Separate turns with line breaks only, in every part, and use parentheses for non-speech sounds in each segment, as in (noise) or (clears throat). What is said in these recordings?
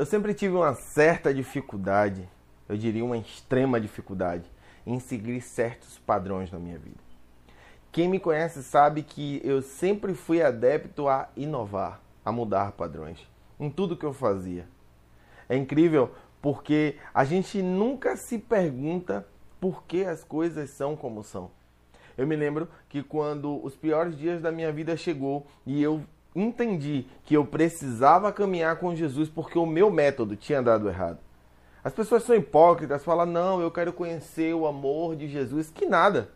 Eu sempre tive uma certa dificuldade, eu diria uma extrema dificuldade, em seguir certos padrões na minha vida. Quem me conhece sabe que eu sempre fui adepto a inovar, a mudar padrões em tudo que eu fazia. É incrível porque a gente nunca se pergunta por que as coisas são como são. Eu me lembro que quando os piores dias da minha vida chegou e eu entendi que eu precisava caminhar com Jesus porque o meu método tinha dado errado. As pessoas são hipócritas, falam: "Não, eu quero conhecer o amor de Jesus". Que nada.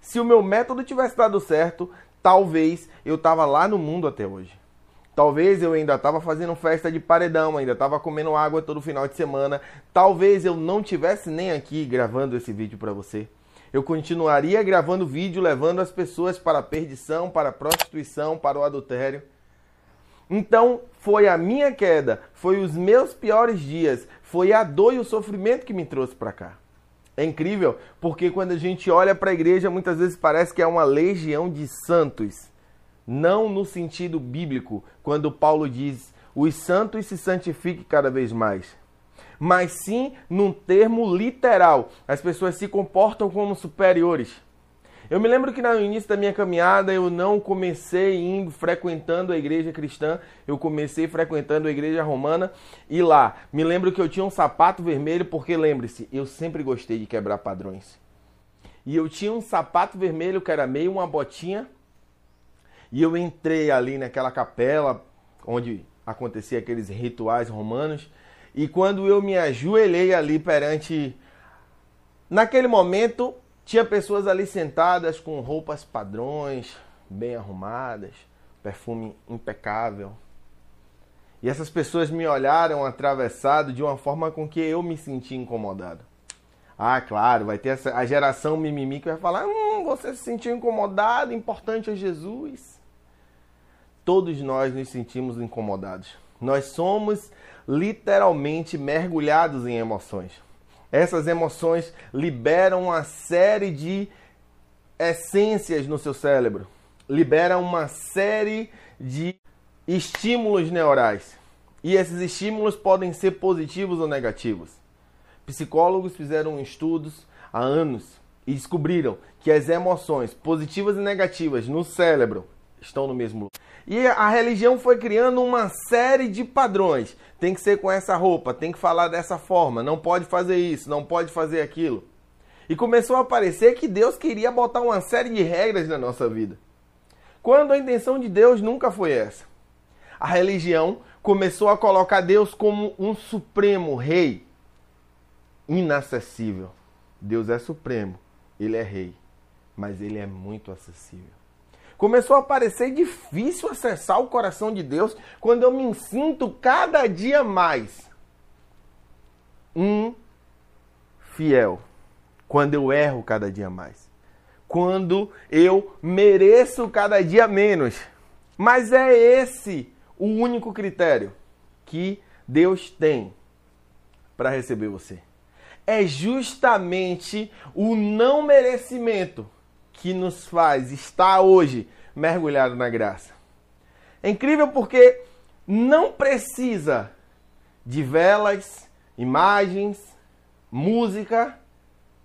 Se o meu método tivesse dado certo, talvez eu tava lá no mundo até hoje. Talvez eu ainda estava fazendo festa de paredão, ainda estava comendo água todo final de semana. Talvez eu não tivesse nem aqui gravando esse vídeo para você. Eu continuaria gravando vídeo levando as pessoas para a perdição, para a prostituição, para o adultério. Então, foi a minha queda, foi os meus piores dias, foi a dor e o sofrimento que me trouxe para cá. É incrível, porque quando a gente olha para a igreja, muitas vezes parece que é uma legião de santos. Não no sentido bíblico, quando Paulo diz: os santos se santifiquem cada vez mais. Mas sim num termo literal. As pessoas se comportam como superiores. Eu me lembro que no início da minha caminhada eu não comecei indo frequentando a igreja cristã, eu comecei frequentando a igreja romana. E lá me lembro que eu tinha um sapato vermelho porque lembre-se, eu sempre gostei de quebrar padrões. E eu tinha um sapato vermelho que era meio uma botinha. E eu entrei ali naquela capela onde acontecia aqueles rituais romanos. E quando eu me ajoelhei ali perante naquele momento tinha pessoas ali sentadas com roupas padrões, bem arrumadas, perfume impecável. E essas pessoas me olharam atravessado de uma forma com que eu me senti incomodado. Ah, claro, vai ter essa, a geração mimimi que vai falar: hum, você se sentiu incomodado, importante é Jesus. Todos nós nos sentimos incomodados. Nós somos literalmente mergulhados em emoções. Essas emoções liberam uma série de essências no seu cérebro, liberam uma série de estímulos neurais. E esses estímulos podem ser positivos ou negativos. Psicólogos fizeram estudos há anos e descobriram que as emoções positivas e negativas no cérebro estão no mesmo lugar. E a religião foi criando uma série de padrões. Tem que ser com essa roupa, tem que falar dessa forma, não pode fazer isso, não pode fazer aquilo. E começou a parecer que Deus queria botar uma série de regras na nossa vida. Quando a intenção de Deus nunca foi essa. A religião começou a colocar Deus como um supremo rei inacessível. Deus é supremo, ele é rei, mas ele é muito acessível começou a parecer difícil acessar o coração de Deus quando eu me sinto cada dia mais um fiel. Quando eu erro cada dia mais. Quando eu mereço cada dia menos. Mas é esse o único critério que Deus tem para receber você. É justamente o não merecimento que nos faz estar hoje mergulhado na graça. É incrível porque não precisa de velas, imagens, música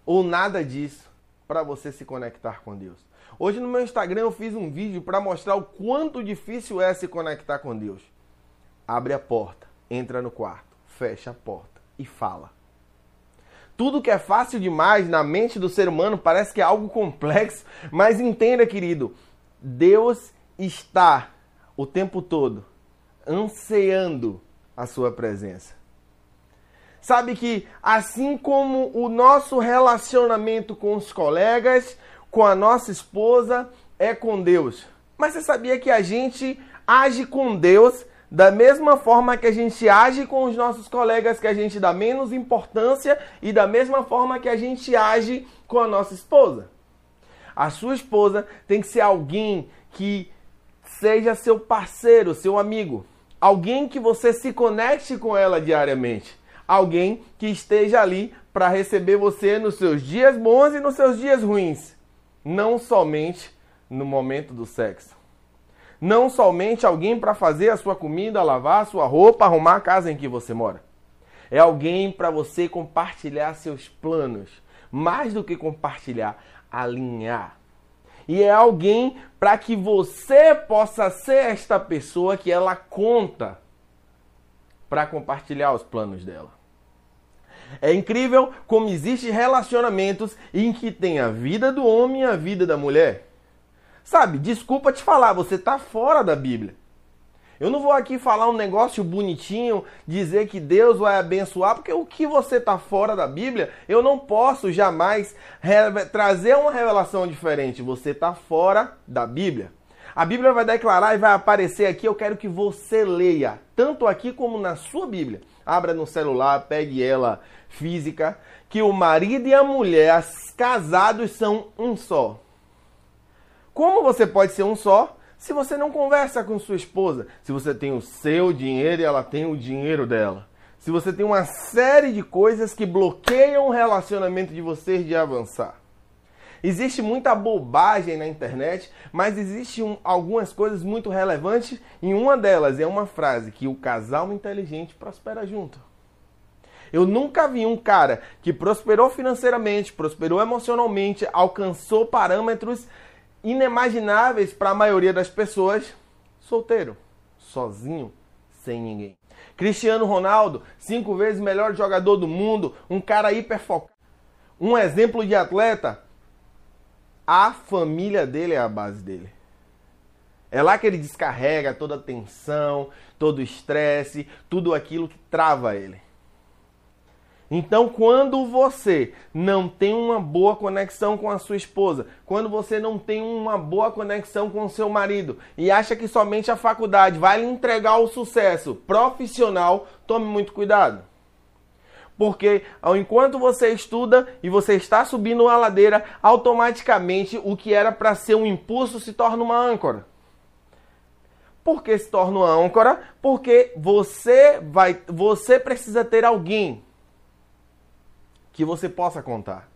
ou nada disso para você se conectar com Deus. Hoje no meu Instagram eu fiz um vídeo para mostrar o quanto difícil é se conectar com Deus. Abre a porta, entra no quarto, fecha a porta e fala. Tudo que é fácil demais na mente do ser humano parece que é algo complexo, mas entenda, querido, Deus está o tempo todo anseando a sua presença. Sabe que assim como o nosso relacionamento com os colegas, com a nossa esposa, é com Deus. Mas você sabia que a gente age com Deus da mesma forma que a gente age com os nossos colegas que a gente dá menos importância e da mesma forma que a gente age com a nossa esposa. A sua esposa tem que ser alguém que seja seu parceiro, seu amigo, alguém que você se conecte com ela diariamente, alguém que esteja ali para receber você nos seus dias bons e nos seus dias ruins, não somente no momento do sexo. Não somente alguém para fazer a sua comida, lavar a sua roupa, arrumar a casa em que você mora. É alguém para você compartilhar seus planos, mais do que compartilhar, alinhar. E é alguém para que você possa ser esta pessoa que ela conta para compartilhar os planos dela. É incrível como existem relacionamentos em que tem a vida do homem e a vida da mulher. Sabe, desculpa te falar, você está fora da Bíblia. Eu não vou aqui falar um negócio bonitinho, dizer que Deus vai abençoar, porque o que você está fora da Bíblia, eu não posso jamais trazer uma revelação diferente. Você está fora da Bíblia. A Bíblia vai declarar e vai aparecer aqui. Eu quero que você leia, tanto aqui como na sua Bíblia. Abra no celular, pegue ela física, que o marido e a mulher, casados, são um só. Como você pode ser um só se você não conversa com sua esposa, se você tem o seu dinheiro e ela tem o dinheiro dela, se você tem uma série de coisas que bloqueiam o relacionamento de vocês de avançar. Existe muita bobagem na internet, mas existe um, algumas coisas muito relevantes e uma delas é uma frase que o casal inteligente prospera junto. Eu nunca vi um cara que prosperou financeiramente, prosperou emocionalmente, alcançou parâmetros inimagináveis para a maioria das pessoas, solteiro, sozinho, sem ninguém. Cristiano Ronaldo, cinco vezes melhor jogador do mundo, um cara hiper focado, um exemplo de atleta. A família dele é a base dele. É lá que ele descarrega toda a tensão, todo o estresse, tudo aquilo que trava ele. Então, quando você não tem uma boa conexão com a sua esposa, quando você não tem uma boa conexão com o seu marido e acha que somente a faculdade vai lhe entregar o sucesso profissional, tome muito cuidado. Porque enquanto você estuda e você está subindo a ladeira, automaticamente o que era para ser um impulso se torna uma âncora. Por que se torna uma âncora? Porque você vai, você precisa ter alguém que você possa contar.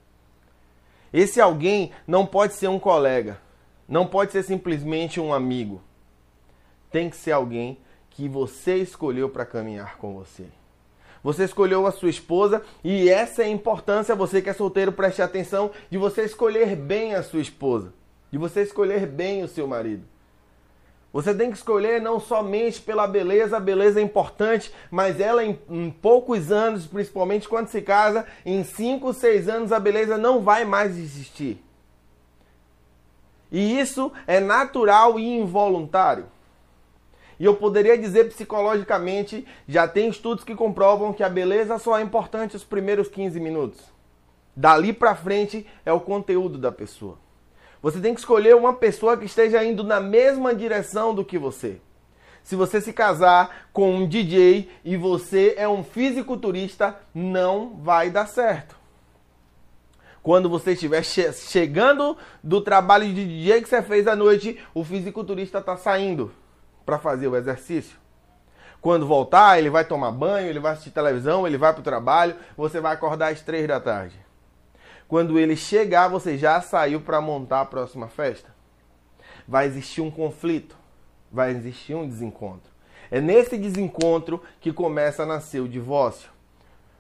Esse alguém não pode ser um colega, não pode ser simplesmente um amigo. Tem que ser alguém que você escolheu para caminhar com você. Você escolheu a sua esposa e essa é a importância, você que é solteiro, preste atenção, de você escolher bem a sua esposa, de você escolher bem o seu marido. Você tem que escolher não somente pela beleza, a beleza é importante, mas ela em, em, poucos anos, principalmente quando se casa, em 5, 6 anos a beleza não vai mais existir. E isso é natural e involuntário. E eu poderia dizer psicologicamente, já tem estudos que comprovam que a beleza só é importante os primeiros 15 minutos. Dali para frente é o conteúdo da pessoa. Você tem que escolher uma pessoa que esteja indo na mesma direção do que você. Se você se casar com um DJ e você é um fisiculturista, não vai dar certo. Quando você estiver che chegando do trabalho de DJ que você fez à noite, o fisiculturista está saindo para fazer o exercício. Quando voltar, ele vai tomar banho, ele vai assistir televisão, ele vai para o trabalho, você vai acordar às três da tarde. Quando ele chegar, você já saiu para montar a próxima festa. Vai existir um conflito, vai existir um desencontro. É nesse desencontro que começa a nascer o divórcio.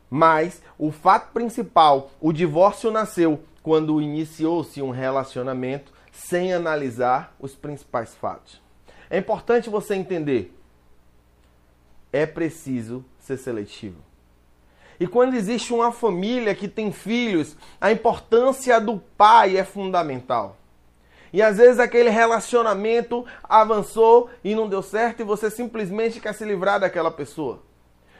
Mas o fato principal, o divórcio nasceu quando iniciou-se um relacionamento sem analisar os principais fatos. É importante você entender. É preciso ser seletivo. E quando existe uma família que tem filhos, a importância do pai é fundamental. E às vezes aquele relacionamento avançou e não deu certo e você simplesmente quer se livrar daquela pessoa.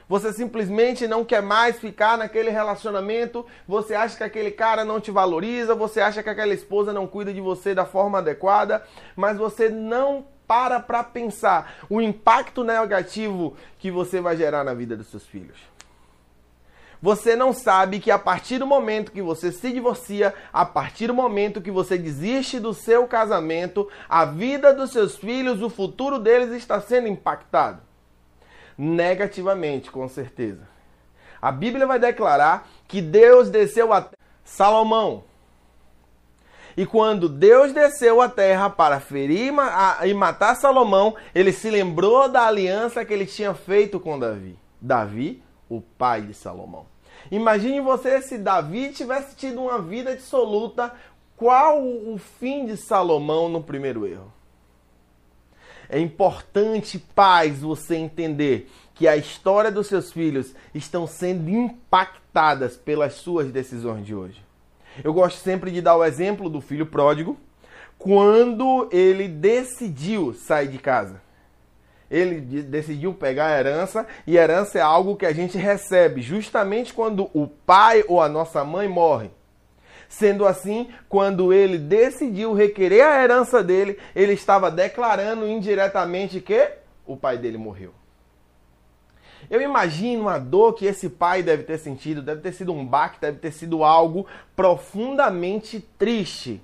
Você simplesmente não quer mais ficar naquele relacionamento, você acha que aquele cara não te valoriza, você acha que aquela esposa não cuida de você da forma adequada, mas você não para para pensar o impacto negativo que você vai gerar na vida dos seus filhos. Você não sabe que a partir do momento que você se divorcia, a partir do momento que você desiste do seu casamento, a vida dos seus filhos, o futuro deles está sendo impactado. Negativamente, com certeza. A Bíblia vai declarar que Deus desceu a Salomão. E quando Deus desceu à terra para ferir e matar Salomão, ele se lembrou da aliança que ele tinha feito com Davi. Davi, o pai de Salomão. Imagine você se Davi tivesse tido uma vida dissoluta, qual o fim de Salomão no primeiro erro? É importante, pais, você entender que a história dos seus filhos estão sendo impactadas pelas suas decisões de hoje. Eu gosto sempre de dar o exemplo do filho pródigo, quando ele decidiu sair de casa. Ele decidiu pegar a herança, e herança é algo que a gente recebe justamente quando o pai ou a nossa mãe morre. Sendo assim, quando ele decidiu requerer a herança dele, ele estava declarando indiretamente que o pai dele morreu. Eu imagino a dor que esse pai deve ter sentido, deve ter sido um baque, deve ter sido algo profundamente triste.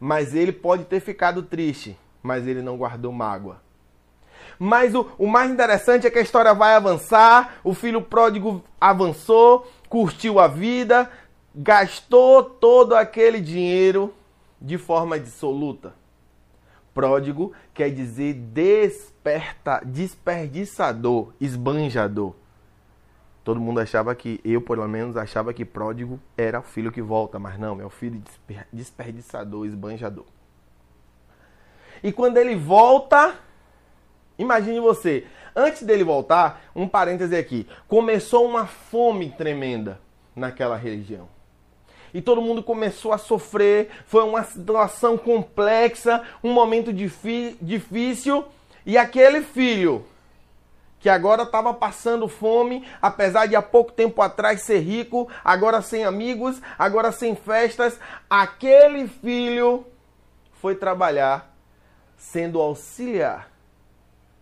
Mas ele pode ter ficado triste, mas ele não guardou mágoa. Mas o, o mais interessante é que a história vai avançar, o filho pródigo avançou, curtiu a vida, gastou todo aquele dinheiro de forma dissoluta. Pródigo quer dizer desperta, desperdiçador, esbanjador. Todo mundo achava que, eu pelo menos achava que pródigo era o filho que volta, mas não, é o filho desperdiçador, esbanjador. E quando ele volta, imagine você, antes dele voltar, um parêntese aqui, começou uma fome tremenda naquela região e todo mundo começou a sofrer. Foi uma situação complexa, um momento difícil. E aquele filho que agora estava passando fome, apesar de há pouco tempo atrás ser rico, agora sem amigos, agora sem festas, aquele filho foi trabalhar sendo auxiliar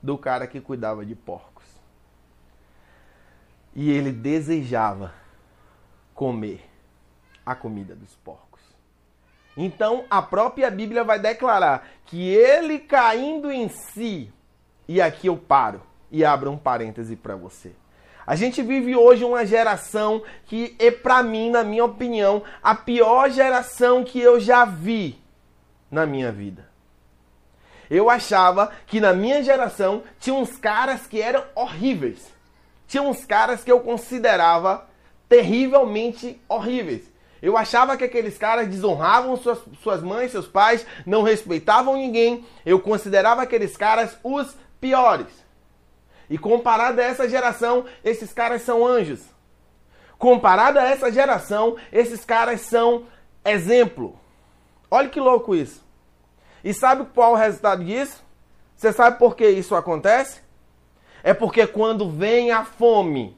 do cara que cuidava de porcos. E ele desejava comer a comida dos porcos. Então a própria Bíblia vai declarar que ele caindo em si, e aqui eu paro e abro um parêntese para você. A gente vive hoje uma geração que é para mim, na minha opinião, a pior geração que eu já vi na minha vida. Eu achava que na minha geração tinha uns caras que eram horríveis. Tinha uns caras que eu considerava terrivelmente horríveis. Eu achava que aqueles caras desonravam suas, suas mães, seus pais, não respeitavam ninguém. Eu considerava aqueles caras os piores. E comparado a essa geração, esses caras são anjos. Comparado a essa geração, esses caras são exemplo. Olha que louco isso. E sabe qual é o resultado disso? Você sabe por que isso acontece? É porque quando vem a fome,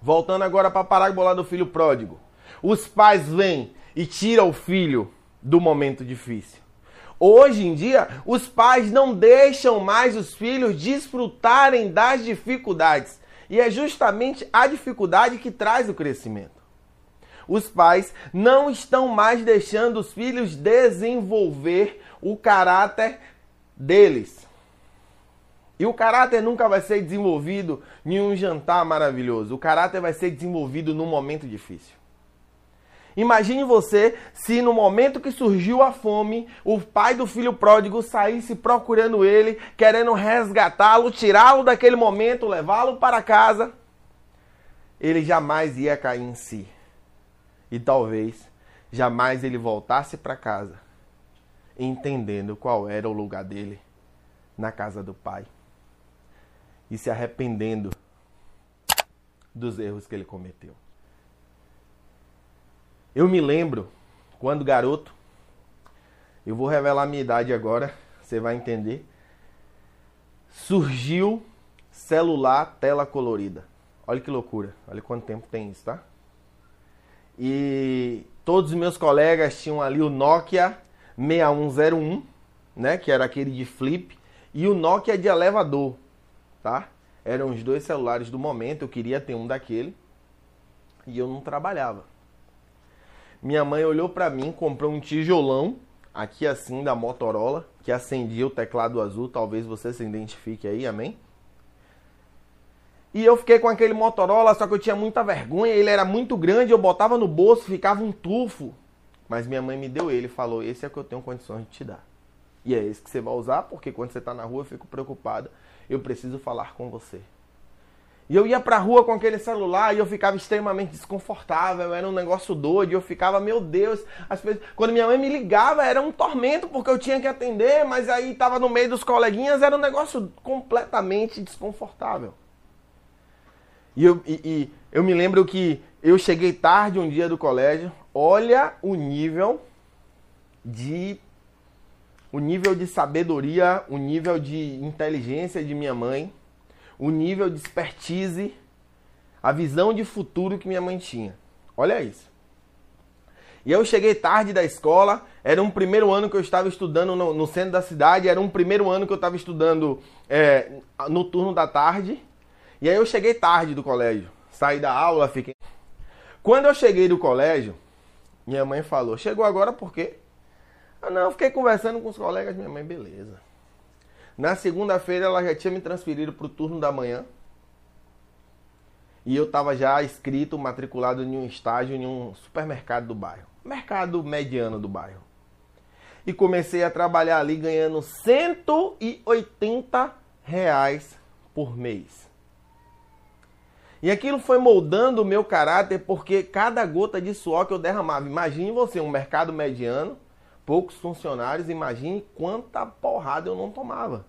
voltando agora para a parábola do filho pródigo, os pais vêm e tiram o filho do momento difícil. Hoje em dia, os pais não deixam mais os filhos desfrutarem das dificuldades. E é justamente a dificuldade que traz o crescimento. Os pais não estão mais deixando os filhos desenvolver o caráter deles. E o caráter nunca vai ser desenvolvido em um jantar maravilhoso. O caráter vai ser desenvolvido num momento difícil. Imagine você se no momento que surgiu a fome, o pai do filho pródigo saísse procurando ele, querendo resgatá-lo, tirá-lo daquele momento, levá-lo para casa. Ele jamais ia cair em si. E talvez jamais ele voltasse para casa, entendendo qual era o lugar dele na casa do pai e se arrependendo dos erros que ele cometeu. Eu me lembro quando garoto, eu vou revelar minha idade agora, você vai entender. Surgiu celular tela colorida. Olha que loucura. Olha quanto tempo tem isso, tá? E todos os meus colegas tinham ali o Nokia 6101, né, que era aquele de flip, e o Nokia de elevador, tá? Eram os dois celulares do momento, eu queria ter um daquele e eu não trabalhava. Minha mãe olhou para mim, comprou um tijolão, aqui assim, da Motorola, que acendia o teclado azul, talvez você se identifique aí, amém? E eu fiquei com aquele Motorola, só que eu tinha muita vergonha, ele era muito grande, eu botava no bolso, ficava um tufo. Mas minha mãe me deu ele falou: Esse é o que eu tenho condições de te dar. E é esse que você vai usar, porque quando você está na rua eu fico preocupado. Eu preciso falar com você. E eu ia pra rua com aquele celular e eu ficava extremamente desconfortável, era um negócio doido, eu ficava, meu Deus, as pessoas... quando minha mãe me ligava era um tormento porque eu tinha que atender, mas aí tava no meio dos coleguinhas, era um negócio completamente desconfortável. E eu, e, e eu me lembro que eu cheguei tarde um dia do colégio, olha o nível de o nível de sabedoria, o nível de inteligência de minha mãe o nível de expertise, a visão de futuro que minha mãe tinha. Olha isso. E eu cheguei tarde da escola, era um primeiro ano que eu estava estudando no, no centro da cidade, era um primeiro ano que eu estava estudando é, no turno da tarde. E aí eu cheguei tarde do colégio, saí da aula, fiquei. Quando eu cheguei do colégio, minha mãe falou: Chegou agora por quê? Ah, não, eu fiquei conversando com os colegas, minha mãe, beleza. Na segunda-feira ela já tinha me transferido para o turno da manhã. E eu estava já inscrito, matriculado em um estágio em um supermercado do bairro. Mercado mediano do bairro. E comecei a trabalhar ali ganhando 180 reais por mês. E aquilo foi moldando o meu caráter porque cada gota de suor que eu derramava. Imagine você, um mercado mediano, poucos funcionários, imagine quanta porrada eu não tomava.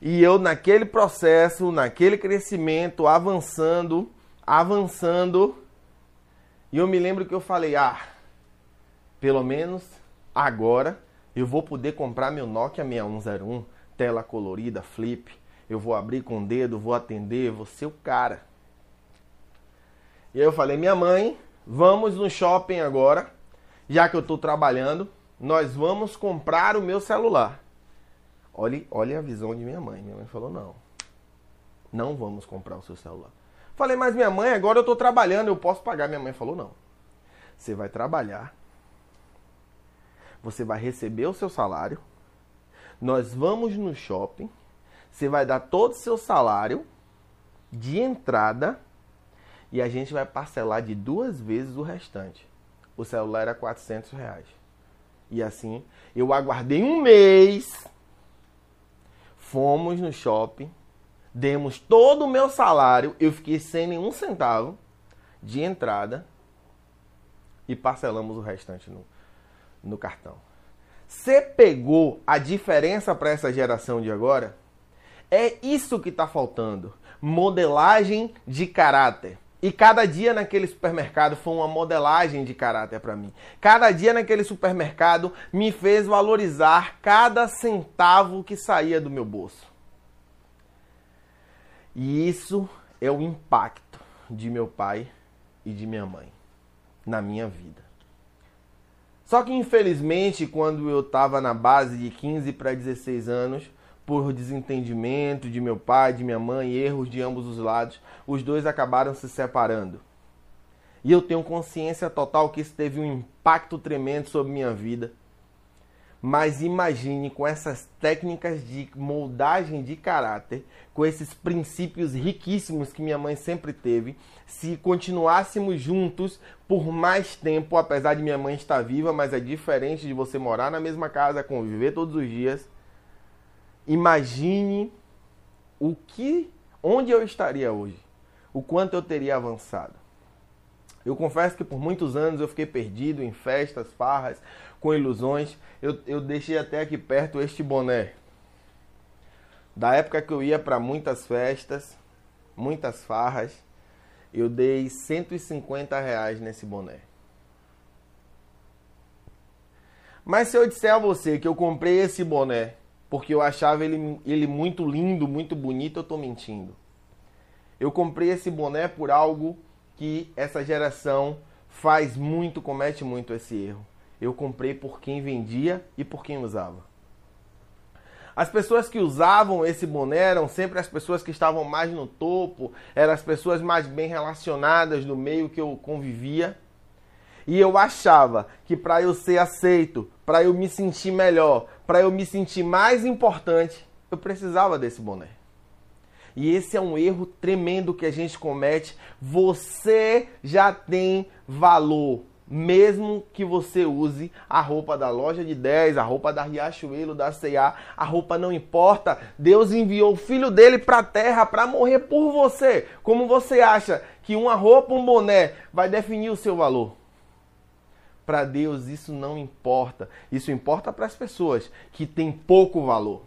E eu naquele processo, naquele crescimento, avançando, avançando, e eu me lembro que eu falei: "Ah, pelo menos agora eu vou poder comprar meu Nokia 6101, tela colorida, flip. Eu vou abrir com o dedo, vou atender, vou ser o cara". E aí eu falei: "Minha mãe, vamos no shopping agora já que eu estou trabalhando, nós vamos comprar o meu celular. Olhe, olhe a visão de minha mãe. Minha mãe falou: não, não vamos comprar o seu celular. Falei, mas minha mãe, agora eu estou trabalhando, eu posso pagar. Minha mãe falou: não. Você vai trabalhar, você vai receber o seu salário, nós vamos no shopping, você vai dar todo o seu salário de entrada e a gente vai parcelar de duas vezes o restante o celular era 400 reais. E assim, eu aguardei um mês, fomos no shopping, demos todo o meu salário, eu fiquei sem nenhum centavo de entrada e parcelamos o restante no, no cartão. Você pegou a diferença para essa geração de agora? É isso que está faltando. Modelagem de caráter. E cada dia naquele supermercado foi uma modelagem de caráter para mim. Cada dia naquele supermercado me fez valorizar cada centavo que saía do meu bolso. E isso é o impacto de meu pai e de minha mãe na minha vida. Só que infelizmente, quando eu estava na base de 15 para 16 anos, por desentendimento de meu pai, de minha mãe, erros de ambos os lados, os dois acabaram se separando. E eu tenho consciência total que isso teve um impacto tremendo sobre minha vida. Mas imagine com essas técnicas de moldagem de caráter, com esses princípios riquíssimos que minha mãe sempre teve, se continuássemos juntos por mais tempo, apesar de minha mãe estar viva, mas é diferente de você morar na mesma casa, conviver todos os dias Imagine o que, onde eu estaria hoje, o quanto eu teria avançado. Eu confesso que por muitos anos eu fiquei perdido em festas, farras, com ilusões. Eu, eu deixei até aqui perto este boné. Da época que eu ia para muitas festas, muitas farras, eu dei 150 reais nesse boné. Mas se eu disser a você que eu comprei esse boné porque eu achava ele, ele muito lindo, muito bonito, eu estou mentindo. Eu comprei esse boné por algo que essa geração faz muito, comete muito esse erro. Eu comprei por quem vendia e por quem usava. As pessoas que usavam esse boné eram sempre as pessoas que estavam mais no topo, eram as pessoas mais bem relacionadas no meio que eu convivia. E eu achava que para eu ser aceito, para eu me sentir melhor, para eu me sentir mais importante, eu precisava desse boné. E esse é um erro tremendo que a gente comete. Você já tem valor. mesmo que você use a roupa da loja de 10, a roupa da Riachuelo, da C&A, a roupa não importa. Deus enviou o filho dele para a terra para morrer por você. Como você acha que uma roupa, um boné vai definir o seu valor? Para Deus isso não importa. Isso importa para as pessoas que têm pouco valor.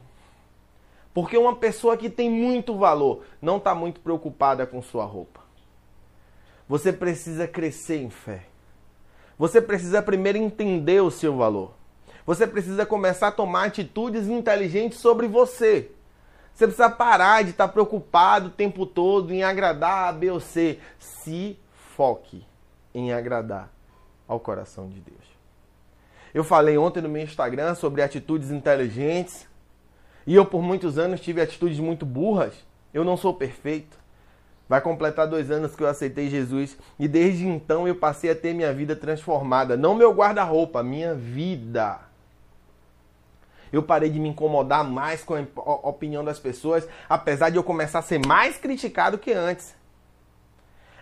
Porque uma pessoa que tem muito valor não está muito preocupada com sua roupa. Você precisa crescer em fé. Você precisa primeiro entender o seu valor. Você precisa começar a tomar atitudes inteligentes sobre você. Você precisa parar de estar preocupado o tempo todo em agradar a B ou C. Se foque em agradar ao coração de Deus. Eu falei ontem no meu Instagram sobre atitudes inteligentes. E eu, por muitos anos, tive atitudes muito burras. Eu não sou perfeito. Vai completar dois anos que eu aceitei Jesus e desde então eu passei a ter minha vida transformada. Não meu guarda-roupa, minha vida. Eu parei de me incomodar mais com a opinião das pessoas, apesar de eu começar a ser mais criticado que antes.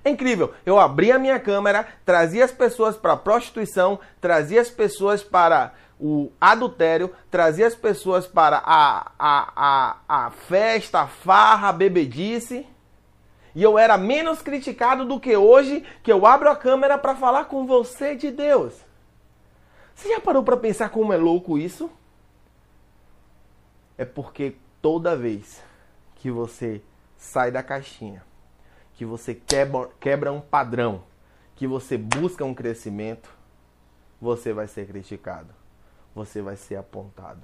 É incrível. Eu abri a minha câmera, trazia as pessoas para a prostituição, trazia as pessoas para o adultério, trazia as pessoas para a, a, a, a festa, a farra, a bebedice e eu era menos criticado do que hoje que eu abro a câmera para falar com você de Deus. Você já parou para pensar como é louco isso? É porque toda vez que você sai da caixinha, que você quebra, quebra um padrão, que você busca um crescimento, você vai ser criticado, você vai ser apontado.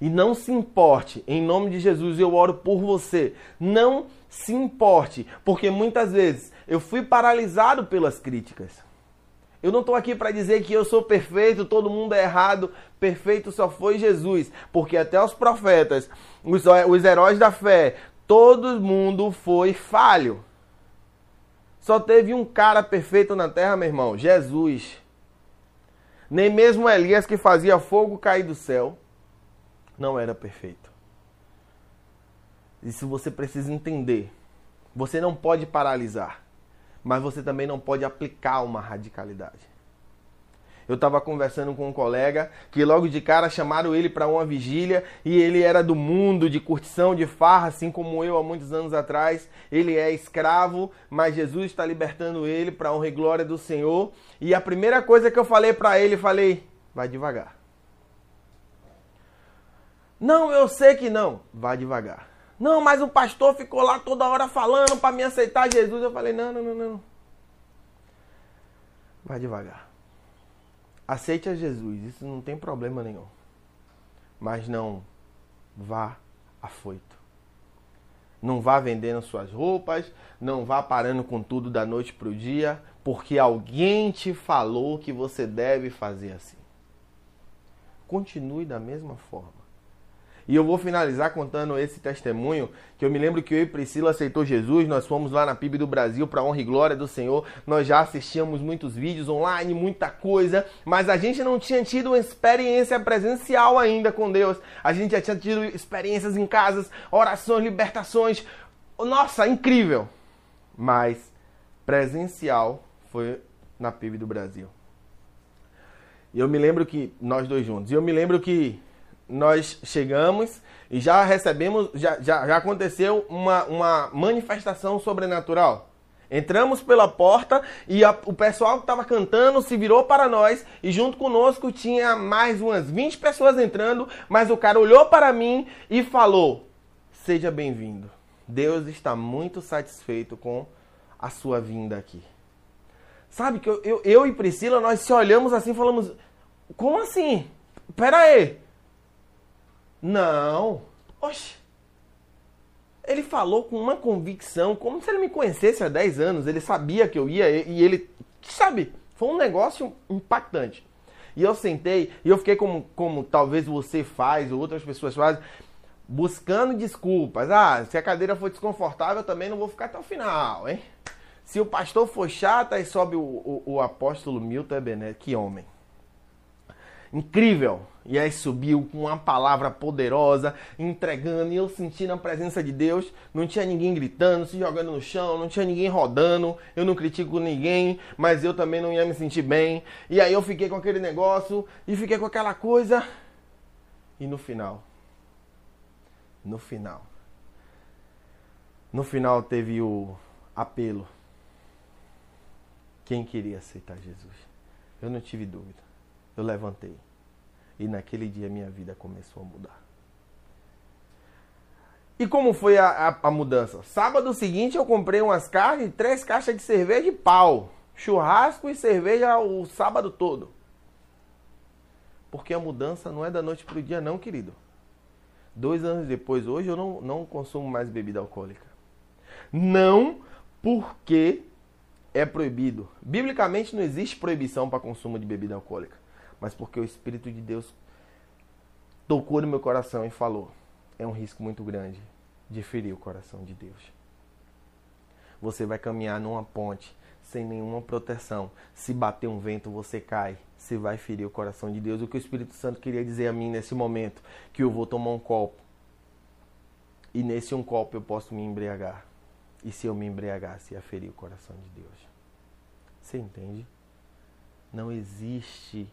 E não se importe, em nome de Jesus eu oro por você. Não se importe, porque muitas vezes eu fui paralisado pelas críticas. Eu não estou aqui para dizer que eu sou perfeito, todo mundo é errado, perfeito só foi Jesus, porque até os profetas, os, os heróis da fé, todo mundo foi falho. Só teve um cara perfeito na terra, meu irmão, Jesus. Nem mesmo Elias que fazia fogo cair do céu não era perfeito. Isso você precisa entender. Você não pode paralisar, mas você também não pode aplicar uma radicalidade. Eu estava conversando com um colega que logo de cara chamaram ele para uma vigília e ele era do mundo de curtição, de farra, assim como eu há muitos anos atrás. Ele é escravo, mas Jesus está libertando ele para honra e glória do Senhor. E a primeira coisa que eu falei para ele, falei: vai devagar. Não, eu sei que não. Vá devagar. Não, mas o pastor ficou lá toda hora falando para me aceitar Jesus. Eu falei: não, não, não, não. Vá devagar. Aceite a Jesus, isso não tem problema nenhum. Mas não vá afoito. Não vá vendendo suas roupas, não vá parando com tudo da noite para o dia, porque alguém te falou que você deve fazer assim. Continue da mesma forma. E eu vou finalizar contando esse testemunho, que eu me lembro que eu e Priscila aceitou Jesus, nós fomos lá na PIB do Brasil para honra e glória do Senhor. Nós já assistíamos muitos vídeos online, muita coisa, mas a gente não tinha tido uma experiência presencial ainda com Deus. A gente já tinha tido experiências em casas, orações, libertações. Nossa, incrível! Mas presencial foi na PIB do Brasil. E eu me lembro que nós dois juntos. E eu me lembro que nós chegamos e já recebemos, já, já, já aconteceu uma, uma manifestação sobrenatural. Entramos pela porta e a, o pessoal que estava cantando se virou para nós e junto conosco tinha mais umas 20 pessoas entrando, mas o cara olhou para mim e falou: Seja bem-vindo. Deus está muito satisfeito com a sua vinda aqui. Sabe que eu, eu, eu e Priscila, nós se olhamos assim e falamos: Como assim? Pera aí. Não. Oxe. Ele falou com uma convicção, como se ele me conhecesse há 10 anos. Ele sabia que eu ia e ele, sabe, foi um negócio impactante. E eu sentei e eu fiquei como, como talvez você faz ou outras pessoas fazem, buscando desculpas. Ah, se a cadeira for desconfortável, eu também não vou ficar até o final, hein? Se o pastor for chato, aí sobe o, o, o apóstolo Milton Ebenezer. Que homem. Incrível. E aí subiu com uma palavra poderosa, entregando, e eu sentindo a presença de Deus. Não tinha ninguém gritando, se jogando no chão, não tinha ninguém rodando. Eu não critico ninguém, mas eu também não ia me sentir bem. E aí eu fiquei com aquele negócio e fiquei com aquela coisa. E no final, no final, no final teve o apelo. Quem queria aceitar Jesus? Eu não tive dúvida. Eu levantei. E naquele dia minha vida começou a mudar. E como foi a, a, a, mudança? Sábado seguinte eu comprei umas carnes, três caixas de cerveja de pau. Churrasco e cerveja o sábado todo. Porque a mudança não é da noite para o dia, não, querido. Dois anos depois, hoje eu não, não consumo mais bebida alcoólica. Não porque é proibido. Biblicamente não existe proibição para consumo de bebida alcoólica mas porque o Espírito de Deus tocou no meu coração e falou: é um risco muito grande de ferir o coração de Deus. Você vai caminhar numa ponte sem nenhuma proteção. Se bater um vento, você cai. Você vai ferir o coração de Deus. O que o Espírito Santo queria dizer a mim nesse momento? Que eu vou tomar um copo. E nesse um copo eu posso me embriagar. E se eu me embriagasse, ia ferir o coração de Deus. Você entende? Não existe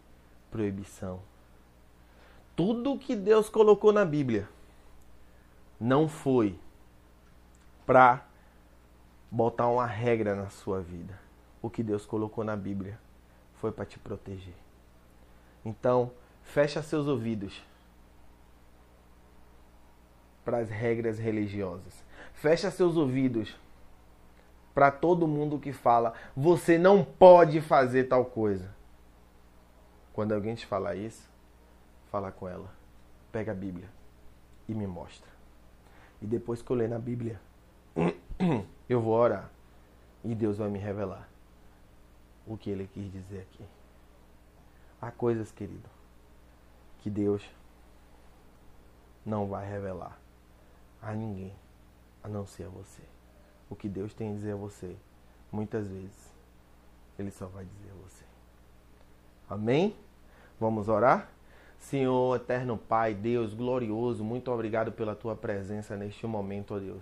proibição. Tudo que Deus colocou na Bíblia não foi para botar uma regra na sua vida. O que Deus colocou na Bíblia foi para te proteger. Então, fecha seus ouvidos para as regras religiosas. Fecha seus ouvidos para todo mundo que fala: você não pode fazer tal coisa. Quando alguém te falar isso, fala com ela. Pega a Bíblia e me mostra. E depois que eu ler na Bíblia, (clears throat) eu vou orar. E Deus vai me revelar o que ele quis dizer aqui. Há coisas, querido, que Deus não vai revelar a ninguém, a não ser a você. O que Deus tem a dizer a você, muitas vezes, Ele só vai dizer a você. Amém? Vamos orar? Senhor, eterno Pai, Deus glorioso, muito obrigado pela tua presença neste momento, ó Deus.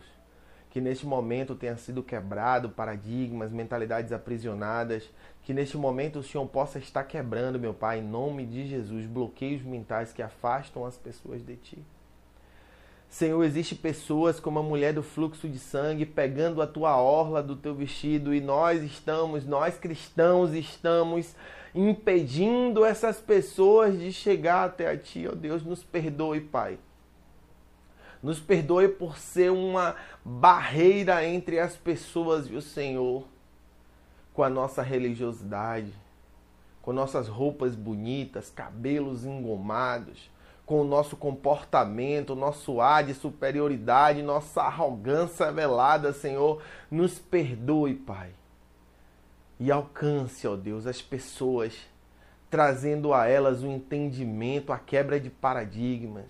Que neste momento tenha sido quebrado paradigmas, mentalidades aprisionadas. Que neste momento o Senhor possa estar quebrando, meu Pai, em nome de Jesus, bloqueios mentais que afastam as pessoas de Ti. Senhor, existe pessoas como a mulher do fluxo de sangue pegando a tua orla do teu vestido e nós estamos, nós cristãos estamos impedindo essas pessoas de chegar até a Ti, ó Deus, nos perdoe, Pai. Nos perdoe por ser uma barreira entre as pessoas e o Senhor, com a nossa religiosidade, com nossas roupas bonitas, cabelos engomados, com o nosso comportamento, nosso ar de superioridade, nossa arrogância velada, Senhor. Nos perdoe, Pai e alcance, ó Deus, as pessoas, trazendo a elas o entendimento, a quebra de paradigmas,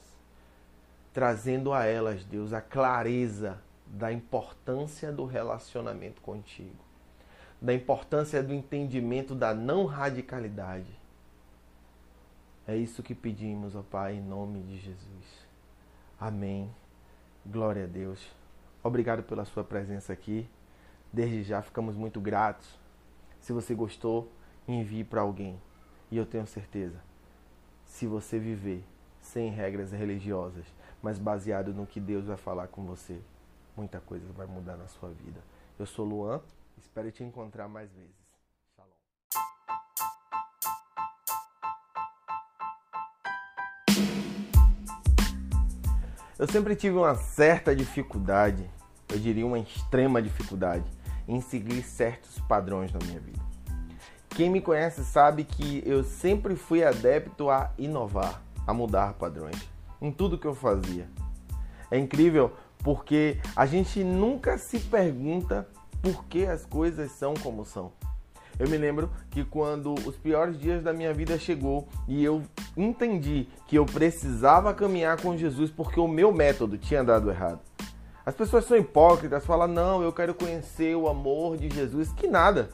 trazendo a elas, Deus, a clareza da importância do relacionamento contigo, da importância do entendimento da não radicalidade. É isso que pedimos, ó Pai, em nome de Jesus. Amém. Glória a Deus. Obrigado pela sua presença aqui. Desde já ficamos muito gratos se você gostou, envie para alguém. E eu tenho certeza, se você viver sem regras religiosas, mas baseado no que Deus vai falar com você, muita coisa vai mudar na sua vida. Eu sou Luan, espero te encontrar mais vezes. Eu sempre tive uma certa dificuldade, eu diria uma extrema dificuldade, em seguir certos padrões na minha vida. Quem me conhece sabe que eu sempre fui adepto a inovar, a mudar padrões em tudo que eu fazia. É incrível porque a gente nunca se pergunta por que as coisas são como são. Eu me lembro que quando os piores dias da minha vida chegou e eu entendi que eu precisava caminhar com Jesus porque o meu método tinha dado errado. As pessoas são hipócritas, falam: "Não, eu quero conhecer o amor de Jesus". Que nada.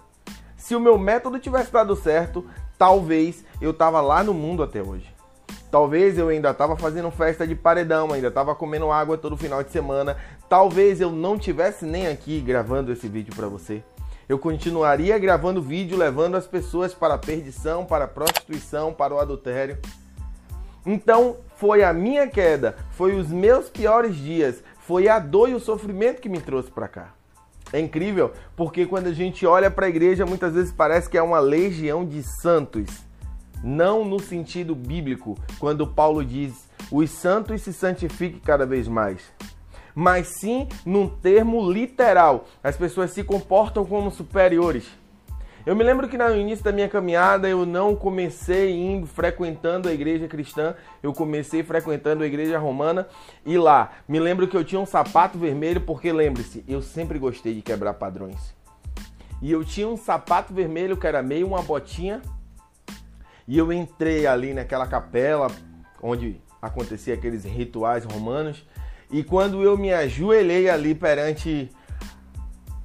Se o meu método tivesse dado certo, talvez eu estava lá no mundo até hoje. Talvez eu ainda estava fazendo festa de paredão, ainda estava comendo água todo final de semana. Talvez eu não tivesse nem aqui gravando esse vídeo para você. Eu continuaria gravando vídeo levando as pessoas para a perdição, para a prostituição, para o adultério. Então, foi a minha queda, foi os meus piores dias, foi a dor e o sofrimento que me trouxe para cá. É incrível, porque quando a gente olha para a igreja, muitas vezes parece que é uma legião de santos não no sentido bíblico, quando Paulo diz os santos se santifiquem cada vez mais, mas sim num termo literal. As pessoas se comportam como superiores. Eu me lembro que no início da minha caminhada eu não comecei indo frequentando a igreja cristã, eu comecei frequentando a igreja romana e lá me lembro que eu tinha um sapato vermelho porque lembre-se, eu sempre gostei de quebrar padrões. E eu tinha um sapato vermelho que era meio uma botinha e eu entrei ali naquela capela onde acontecia aqueles rituais romanos. E quando eu me ajoelhei ali perante.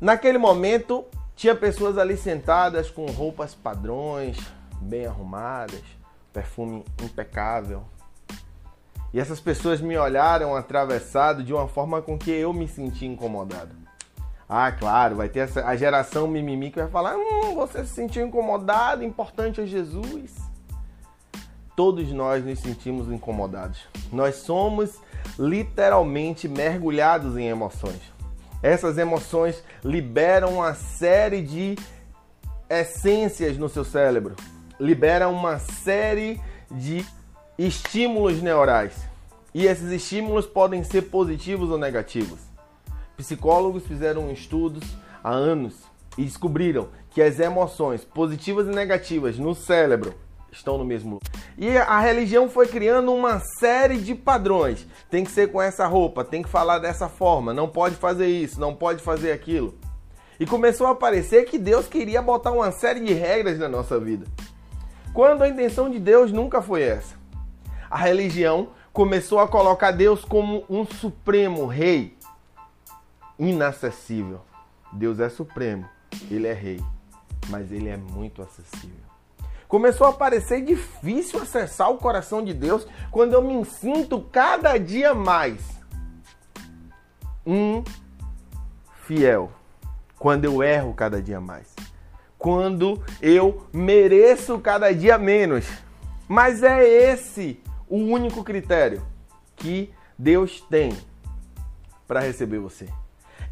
Naquele momento, tinha pessoas ali sentadas com roupas padrões, bem arrumadas, perfume impecável. E essas pessoas me olharam atravessado de uma forma com que eu me senti incomodado. Ah, claro, vai ter essa, a geração mimimi que vai falar: hum, você se sentiu incomodado, importante é Jesus todos nós nos sentimos incomodados. Nós somos literalmente mergulhados em emoções. Essas emoções liberam uma série de essências no seu cérebro, liberam uma série de estímulos neurais. E esses estímulos podem ser positivos ou negativos. Psicólogos fizeram estudos há anos e descobriram que as emoções positivas e negativas no cérebro estão no mesmo lugar. E a religião foi criando uma série de padrões. Tem que ser com essa roupa, tem que falar dessa forma, não pode fazer isso, não pode fazer aquilo. E começou a parecer que Deus queria botar uma série de regras na nossa vida. Quando a intenção de Deus nunca foi essa. A religião começou a colocar Deus como um supremo rei inacessível. Deus é supremo, ele é rei, mas ele é muito acessível. Começou a parecer difícil acessar o coração de Deus quando eu me sinto cada dia mais um fiel. Quando eu erro cada dia mais. Quando eu mereço cada dia menos. Mas é esse o único critério que Deus tem para receber você.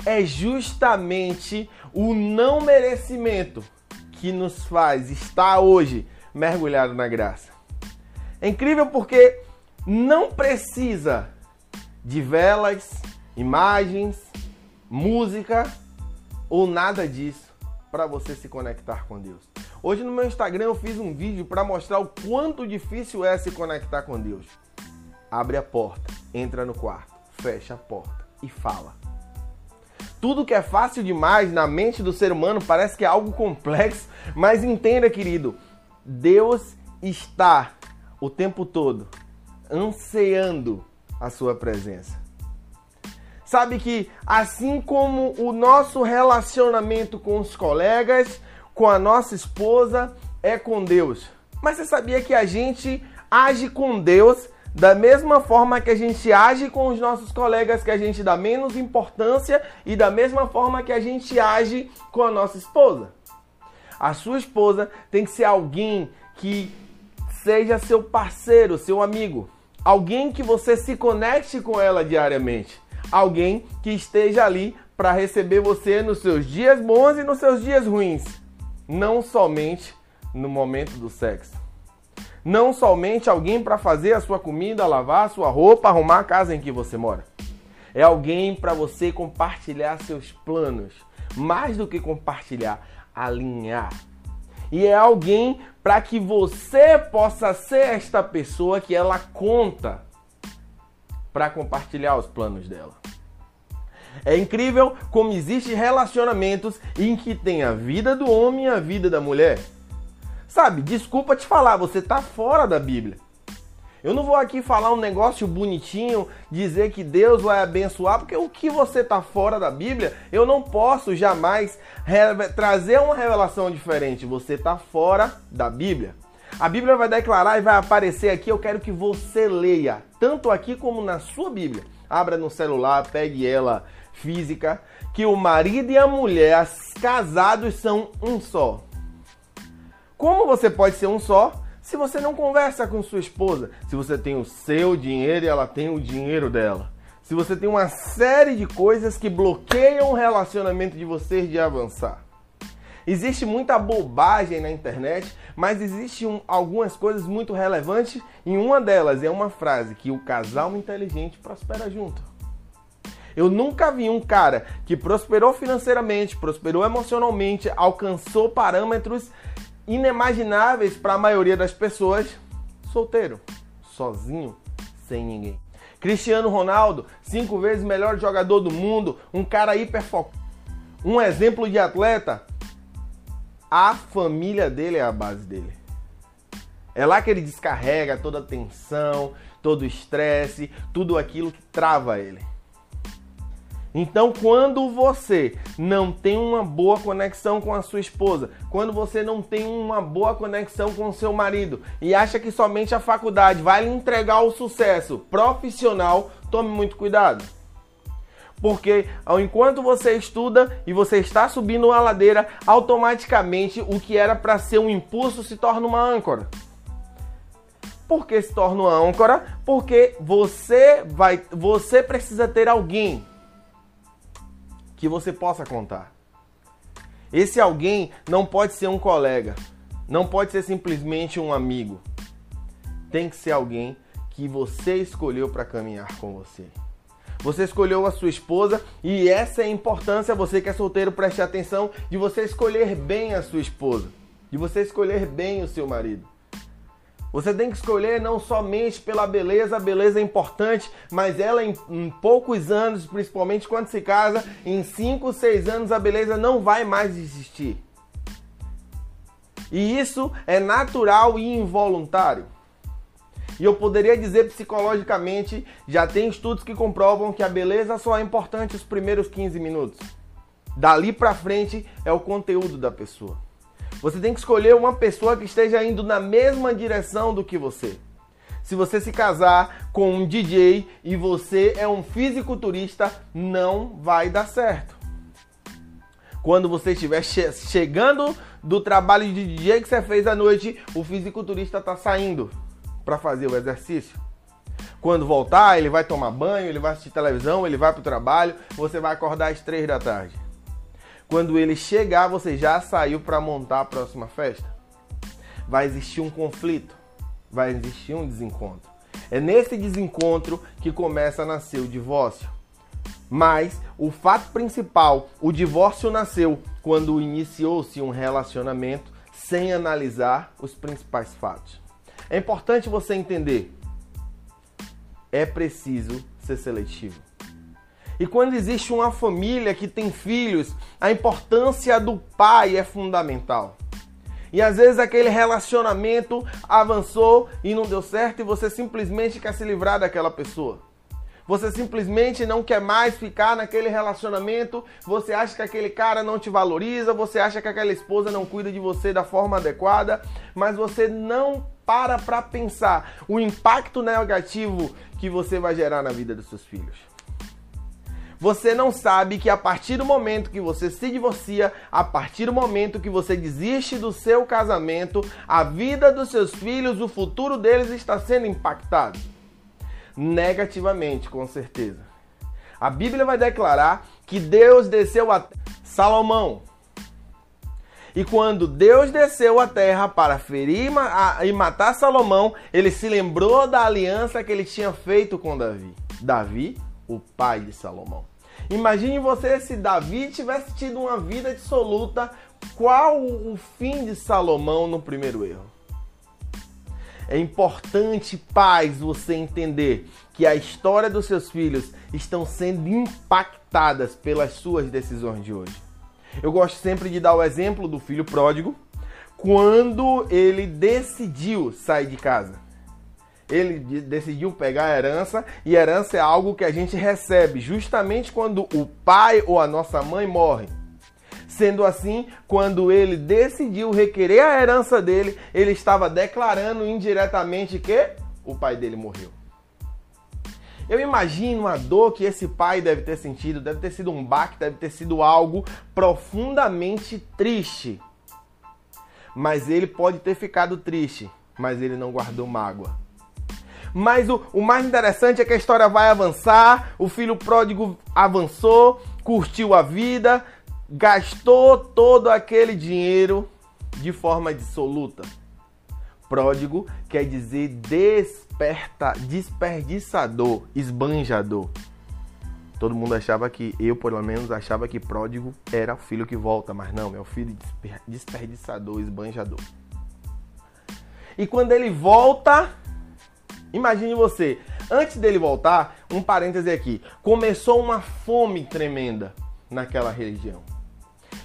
É justamente o não merecimento que nos faz estar hoje mergulhado na graça. É incrível porque não precisa de velas, imagens, música ou nada disso para você se conectar com Deus. Hoje no meu Instagram eu fiz um vídeo para mostrar o quanto difícil é se conectar com Deus. Abre a porta, entra no quarto, fecha a porta e fala. Tudo que é fácil demais na mente do ser humano parece que é algo complexo, mas entenda, querido, Deus está o tempo todo ansiando a sua presença. Sabe que assim como o nosso relacionamento com os colegas, com a nossa esposa, é com Deus. Mas você sabia que a gente age com Deus da mesma forma que a gente age com os nossos colegas que a gente dá menos importância e da mesma forma que a gente age com a nossa esposa. A sua esposa tem que ser alguém que seja seu parceiro, seu amigo, alguém que você se conecte com ela diariamente, alguém que esteja ali para receber você nos seus dias bons e nos seus dias ruins, não somente no momento do sexo. Não somente alguém para fazer a sua comida, lavar a sua roupa, arrumar a casa em que você mora. É alguém para você compartilhar seus planos. Mais do que compartilhar, alinhar. E é alguém para que você possa ser esta pessoa que ela conta para compartilhar os planos dela. É incrível como existem relacionamentos em que tem a vida do homem e a vida da mulher. Sabe, desculpa te falar, você tá fora da Bíblia. Eu não vou aqui falar um negócio bonitinho, dizer que Deus vai abençoar, porque o que você tá fora da Bíblia, eu não posso jamais trazer uma revelação diferente. Você tá fora da Bíblia. A Bíblia vai declarar e vai aparecer aqui. Eu quero que você leia, tanto aqui como na sua Bíblia. Abra no celular, pegue ela física, que o marido e a mulher, casados, são um só. Como você pode ser um só se você não conversa com sua esposa? Se você tem o seu dinheiro e ela tem o dinheiro dela? Se você tem uma série de coisas que bloqueiam o relacionamento de vocês de avançar? Existe muita bobagem na internet, mas existem um, algumas coisas muito relevantes e uma delas é uma frase que o casal inteligente prospera junto. Eu nunca vi um cara que prosperou financeiramente, prosperou emocionalmente, alcançou parâmetros inimagináveis para a maioria das pessoas solteiro, sozinho, sem ninguém. Cristiano Ronaldo, cinco vezes melhor jogador do mundo, um cara hiper focado, um exemplo de atleta. A família dele é a base dele. É lá que ele descarrega toda a tensão, todo o estresse, tudo aquilo que trava ele. Então, quando você não tem uma boa conexão com a sua esposa, quando você não tem uma boa conexão com o seu marido e acha que somente a faculdade vai lhe entregar o sucesso profissional, tome muito cuidado. Porque ao enquanto você estuda e você está subindo a ladeira, automaticamente o que era para ser um impulso se torna uma âncora. Por que se torna uma âncora? Porque você vai, você precisa ter alguém que você possa contar. Esse alguém não pode ser um colega, não pode ser simplesmente um amigo. Tem que ser alguém que você escolheu para caminhar com você. Você escolheu a sua esposa e essa é a importância, você que é solteiro, preste atenção, de você escolher bem a sua esposa, de você escolher bem o seu marido. Você tem que escolher não somente pela beleza, a beleza é importante, mas ela em, em poucos anos, principalmente quando se casa, em 5, 6 anos a beleza não vai mais existir. E isso é natural e involuntário. E eu poderia dizer psicologicamente, já tem estudos que comprovam que a beleza só é importante os primeiros 15 minutos. Dali para frente é o conteúdo da pessoa. Você tem que escolher uma pessoa que esteja indo na mesma direção do que você. Se você se casar com um DJ e você é um fisiculturista, não vai dar certo. Quando você estiver che chegando do trabalho de DJ que você fez à noite, o fisiculturista está saindo para fazer o exercício. Quando voltar, ele vai tomar banho, ele vai assistir televisão, ele vai para o trabalho, você vai acordar às três da tarde. Quando ele chegar, você já saiu para montar a próxima festa? Vai existir um conflito, vai existir um desencontro. É nesse desencontro que começa a nascer o divórcio. Mas o fato principal, o divórcio nasceu quando iniciou-se um relacionamento sem analisar os principais fatos. É importante você entender. É preciso ser seletivo. E quando existe uma família que tem filhos, a importância do pai é fundamental. E às vezes aquele relacionamento avançou e não deu certo e você simplesmente quer se livrar daquela pessoa. Você simplesmente não quer mais ficar naquele relacionamento, você acha que aquele cara não te valoriza, você acha que aquela esposa não cuida de você da forma adequada, mas você não para para pensar o impacto negativo que você vai gerar na vida dos seus filhos. Você não sabe que a partir do momento que você se divorcia, a partir do momento que você desiste do seu casamento, a vida dos seus filhos, o futuro deles está sendo impactado. Negativamente, com certeza. A Bíblia vai declarar que Deus desceu a Salomão. E quando Deus desceu à terra para ferir e matar Salomão, ele se lembrou da aliança que ele tinha feito com Davi. Davi o pai de Salomão. Imagine você se Davi tivesse tido uma vida dissoluta, qual o fim de Salomão no primeiro erro? É importante, pais, você entender que a história dos seus filhos estão sendo impactadas pelas suas decisões de hoje. Eu gosto sempre de dar o exemplo do filho pródigo, quando ele decidiu sair de casa ele decidiu pegar a herança e herança é algo que a gente recebe justamente quando o pai ou a nossa mãe morre. Sendo assim, quando ele decidiu requerer a herança dele, ele estava declarando indiretamente que o pai dele morreu. Eu imagino a dor que esse pai deve ter sentido, deve ter sido um baque, deve ter sido algo profundamente triste. Mas ele pode ter ficado triste, mas ele não guardou mágoa. Mas o, o mais interessante é que a história vai avançar, o filho pródigo avançou, curtiu a vida, gastou todo aquele dinheiro de forma dissoluta. Pródigo quer dizer desperta, desperdiçador, esbanjador. Todo mundo achava que, eu pelo menos achava que pródigo era o filho que volta, mas não, é o filho desperdiçador, esbanjador. E quando ele volta, imagine você, antes dele voltar, um parêntese aqui, começou uma fome tremenda naquela região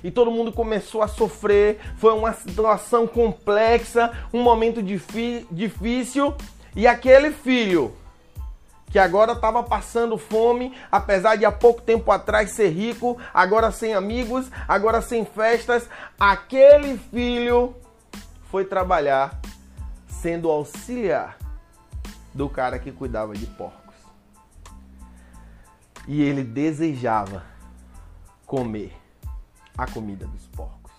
e todo mundo começou a sofrer. Foi uma situação complexa, um momento difícil. E aquele filho que agora estava passando fome, apesar de há pouco tempo atrás ser rico, agora sem amigos, agora sem festas, aquele filho foi trabalhar sendo auxiliar do cara que cuidava de porcos. E ele desejava comer a comida dos porcos.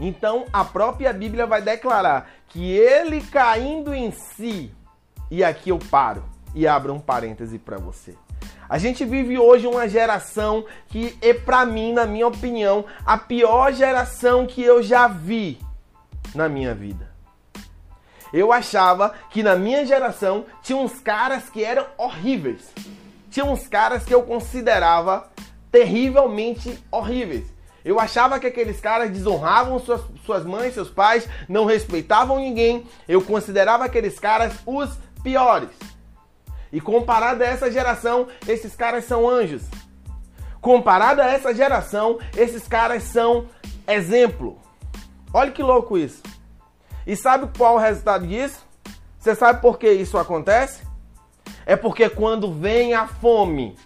Então a própria Bíblia vai declarar que ele caindo em si, e aqui eu paro e abro um parêntese para você. A gente vive hoje uma geração que é para mim, na minha opinião, a pior geração que eu já vi na minha vida. Eu achava que na minha geração tinha uns caras que eram horríveis. Tinha uns caras que eu considerava terrivelmente horríveis. Eu achava que aqueles caras desonravam suas, suas mães, seus pais, não respeitavam ninguém. Eu considerava aqueles caras os piores. E comparado a essa geração, esses caras são anjos. Comparado a essa geração, esses caras são exemplo. Olha que louco isso. E sabe qual é o resultado disso? Você sabe por que isso acontece? É porque quando vem a fome,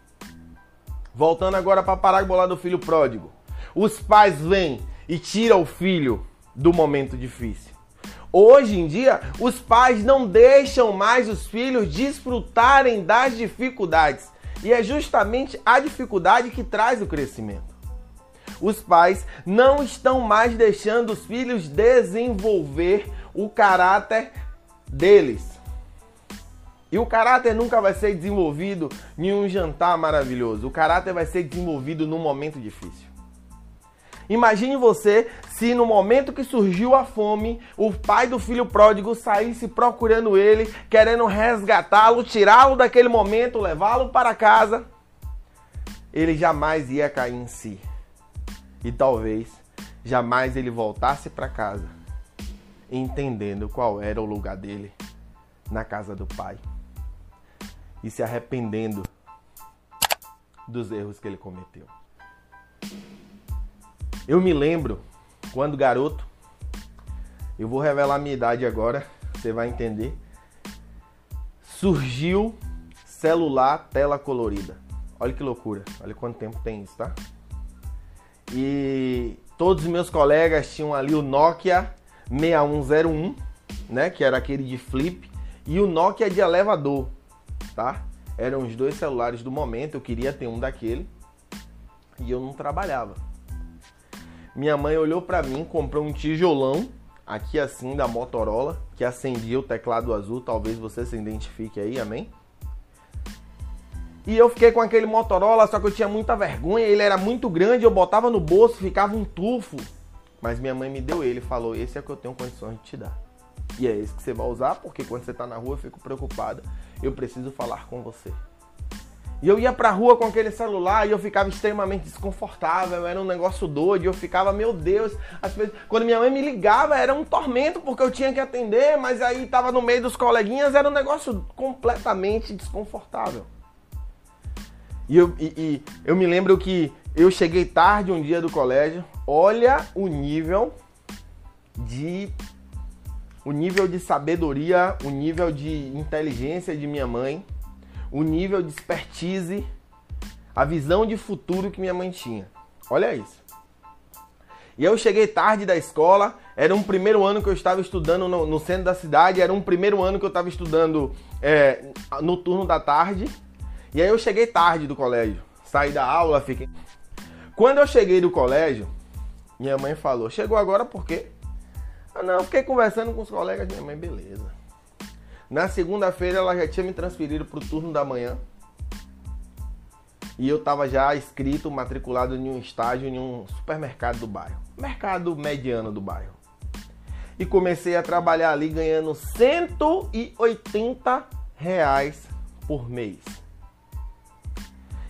voltando agora para a parábola do filho pródigo, os pais vêm e tiram o filho do momento difícil. Hoje em dia, os pais não deixam mais os filhos desfrutarem das dificuldades. E é justamente a dificuldade que traz o crescimento. Os pais não estão mais deixando os filhos desenvolver o caráter deles. E o caráter nunca vai ser desenvolvido em um jantar maravilhoso. O caráter vai ser desenvolvido num momento difícil. Imagine você se no momento que surgiu a fome, o pai do filho pródigo saísse procurando ele, querendo resgatá-lo, tirá-lo daquele momento, levá-lo para casa. Ele jamais ia cair em si. E talvez jamais ele voltasse para casa, entendendo qual era o lugar dele na casa do pai e se arrependendo dos erros que ele cometeu. Eu me lembro quando garoto, eu vou revelar minha idade agora, você vai entender. Surgiu celular tela colorida. Olha que loucura. Olha quanto tempo tem isso, tá? E todos os meus colegas tinham ali o Nokia 6101, né, que era aquele de flip, e o Nokia de elevador, tá? Eram os dois celulares do momento, eu queria ter um daquele e eu não trabalhava. Minha mãe olhou para mim, comprou um tijolão aqui assim da Motorola, que acendia o teclado azul, talvez você se identifique aí, amém? E eu fiquei com aquele Motorola, só que eu tinha muita vergonha, ele era muito grande, eu botava no bolso, ficava um tufo. Mas minha mãe me deu ele falou: "Esse é o que eu tenho condições de te dar". E é esse que você vai usar, porque quando você tá na rua eu fico preocupada. Eu preciso falar com você. E eu ia pra rua com aquele celular e eu ficava extremamente desconfortável, era um negócio doido, eu ficava, meu Deus, às vezes, quando minha mãe me ligava era um tormento porque eu tinha que atender, mas aí tava no meio dos coleguinhas, era um negócio completamente desconfortável. E eu, e, e eu me lembro que eu cheguei tarde um dia do colégio, olha o nível de o nível de sabedoria, o nível de inteligência de minha mãe o nível de expertise, a visão de futuro que minha mãe tinha. Olha isso. E eu cheguei tarde da escola, era um primeiro ano que eu estava estudando no, no centro da cidade, era um primeiro ano que eu estava estudando é, no turno da tarde. E aí eu cheguei tarde do colégio, saí da aula, fiquei. Quando eu cheguei do colégio, minha mãe falou: Chegou agora por quê? Ah, não, fiquei conversando com os colegas. Minha mãe, beleza. Na segunda-feira ela já tinha me transferido para o turno da manhã. E eu estava já inscrito, matriculado em um estágio em um supermercado do bairro. Mercado mediano do bairro. E comecei a trabalhar ali ganhando 180 reais por mês.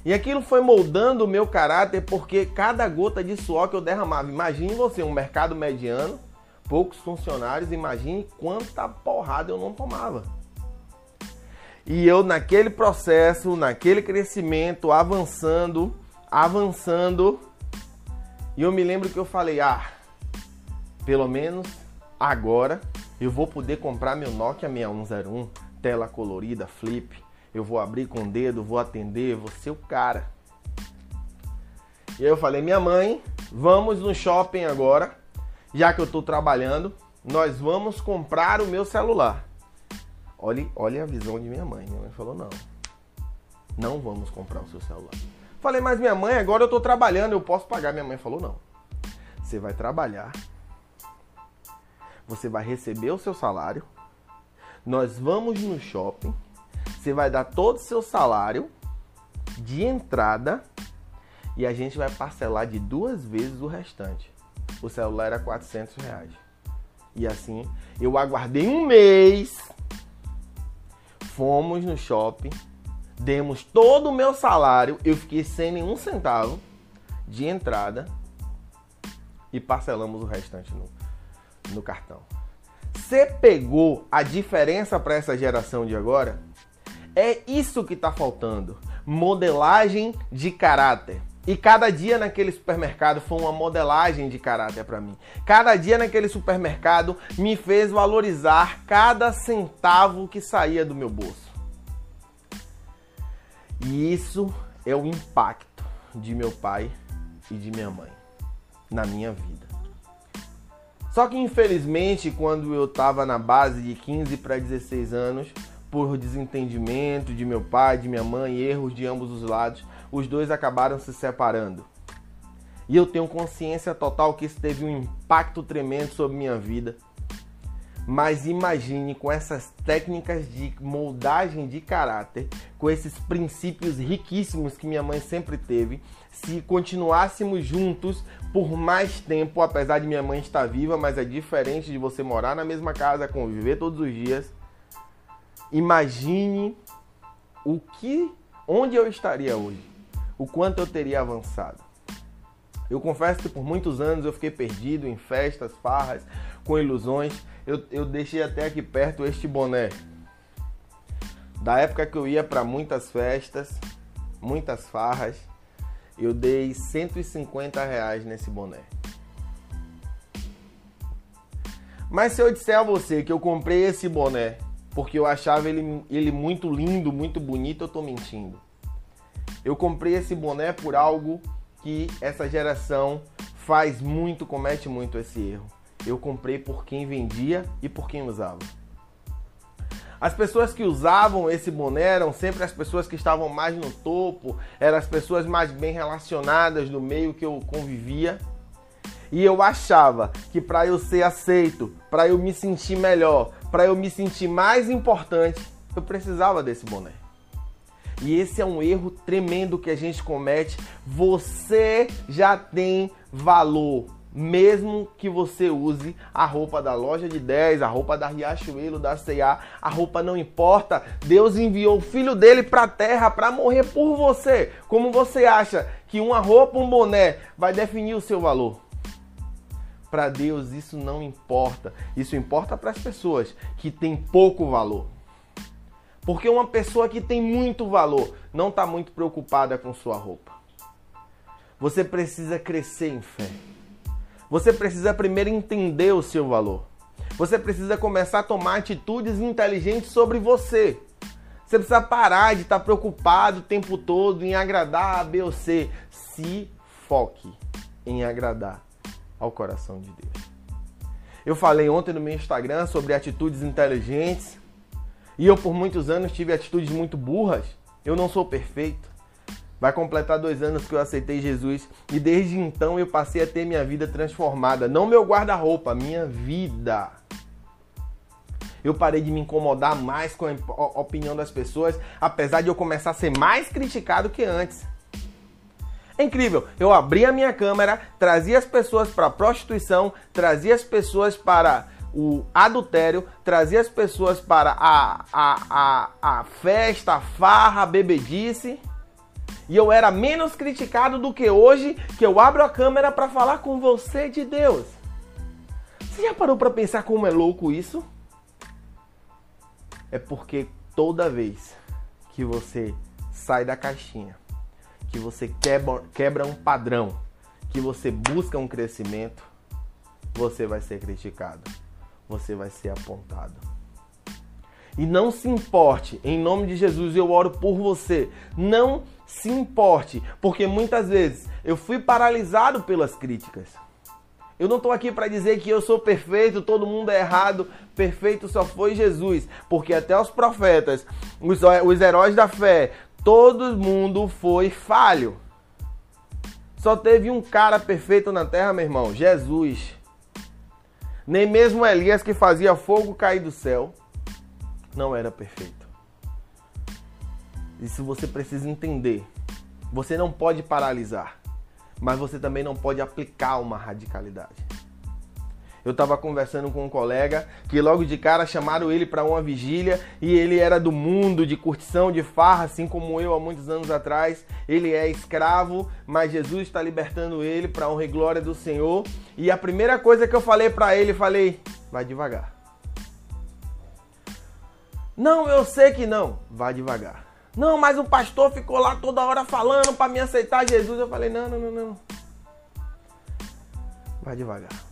E aquilo foi moldando o meu caráter porque cada gota de suor que eu derramava. Imagine você, um mercado mediano, poucos funcionários, imagine quanta porrada eu não tomava. E eu naquele processo, naquele crescimento, avançando, avançando, e eu me lembro que eu falei: "Ah, pelo menos agora eu vou poder comprar meu Nokia 6101, tela colorida, flip. Eu vou abrir com o dedo, vou atender, vou ser o cara". E aí eu falei: "Minha mãe, vamos no shopping agora, já que eu estou trabalhando, nós vamos comprar o meu celular". Olhe, olhe a visão de minha mãe. Minha mãe falou: não, não vamos comprar o seu celular. Falei, mas minha mãe, agora eu estou trabalhando, eu posso pagar. Minha mãe falou: não. Você vai trabalhar, você vai receber o seu salário, nós vamos no shopping, você vai dar todo o seu salário de entrada e a gente vai parcelar de duas vezes o restante. O celular era 400 reais. E assim, eu aguardei um mês fomos no shopping, demos todo o meu salário, eu fiquei sem nenhum centavo de entrada e parcelamos o restante no, no cartão. Você pegou a diferença para essa geração de agora? É isso que está faltando. Modelagem de caráter. E cada dia naquele supermercado foi uma modelagem de caráter para mim. Cada dia naquele supermercado me fez valorizar cada centavo que saía do meu bolso. E isso é o impacto de meu pai e de minha mãe na minha vida. Só que infelizmente, quando eu estava na base de 15 para 16 anos, por desentendimento de meu pai, de minha mãe, erros de ambos os lados, os dois acabaram se separando. E eu tenho consciência total que isso teve um impacto tremendo sobre minha vida. Mas imagine com essas técnicas de moldagem de caráter, com esses princípios riquíssimos que minha mãe sempre teve, se continuássemos juntos por mais tempo, apesar de minha mãe estar viva, mas é diferente de você morar na mesma casa, conviver todos os dias. Imagine o que onde eu estaria hoje o quanto eu teria avançado. Eu confesso que por muitos anos eu fiquei perdido em festas, farras, com ilusões. Eu, eu deixei até aqui perto este boné. Da época que eu ia para muitas festas, muitas farras, eu dei 150 reais nesse boné. Mas se eu disser a você que eu comprei esse boné porque eu achava ele, ele muito lindo, muito bonito, eu tô mentindo. Eu comprei esse boné por algo que essa geração faz muito, comete muito esse erro. Eu comprei por quem vendia e por quem usava. As pessoas que usavam esse boné eram sempre as pessoas que estavam mais no topo, eram as pessoas mais bem relacionadas no meio que eu convivia. E eu achava que para eu ser aceito, para eu me sentir melhor, para eu me sentir mais importante, eu precisava desse boné. E esse é um erro tremendo que a gente comete. Você já tem valor, mesmo que você use a roupa da loja de 10, a roupa da Riachuelo, da C&A, a roupa não importa. Deus enviou o filho dele para a terra para morrer por você. Como você acha que uma roupa, um boné vai definir o seu valor? Para Deus isso não importa. Isso importa para as pessoas que têm pouco valor. Porque uma pessoa que tem muito valor não está muito preocupada com sua roupa. Você precisa crescer em fé. Você precisa primeiro entender o seu valor. Você precisa começar a tomar atitudes inteligentes sobre você. Você precisa parar de estar preocupado o tempo todo em agradar A, B ou C. Se foque em agradar ao coração de Deus. Eu falei ontem no meu Instagram sobre atitudes inteligentes e eu por muitos anos tive atitudes muito burras. Eu não sou perfeito. Vai completar dois anos que eu aceitei Jesus e desde então eu passei a ter minha vida transformada. Não meu guarda-roupa, minha vida. Eu parei de me incomodar mais com a opinião das pessoas, apesar de eu começar a ser mais criticado que antes. É incrível. Eu abri a minha câmera, trazia as pessoas para prostituição, trazia as pessoas para o adultério, trazia as pessoas para a, a, a, a festa, a farra, a bebedice. E eu era menos criticado do que hoje que eu abro a câmera para falar com você de Deus. Você já parou para pensar como é louco isso? É porque toda vez que você sai da caixinha, que você quebra, quebra um padrão, que você busca um crescimento, você vai ser criticado, você vai ser apontado. E não se importe, em nome de Jesus eu oro por você. Não se importe, porque muitas vezes eu fui paralisado pelas críticas. Eu não estou aqui para dizer que eu sou perfeito, todo mundo é errado, perfeito só foi Jesus, porque até os profetas, os, os heróis da fé, todo mundo foi falho. Só teve um cara perfeito na terra, meu irmão, Jesus. Nem mesmo Elias que fazia fogo cair do céu não era perfeito. Isso você precisa entender. Você não pode paralisar, mas você também não pode aplicar uma radicalidade. Eu estava conversando com um colega que logo de cara chamaram ele para uma vigília e ele era do mundo de curtição, de farra, assim como eu há muitos anos atrás. Ele é escravo, mas Jesus está libertando ele para honra e glória do Senhor. E a primeira coisa que eu falei para ele, falei: vai devagar. Não, eu sei que não. Vai devagar. Não, mas o pastor ficou lá toda hora falando para me aceitar Jesus. Eu falei: não, não, não, não. Vai devagar.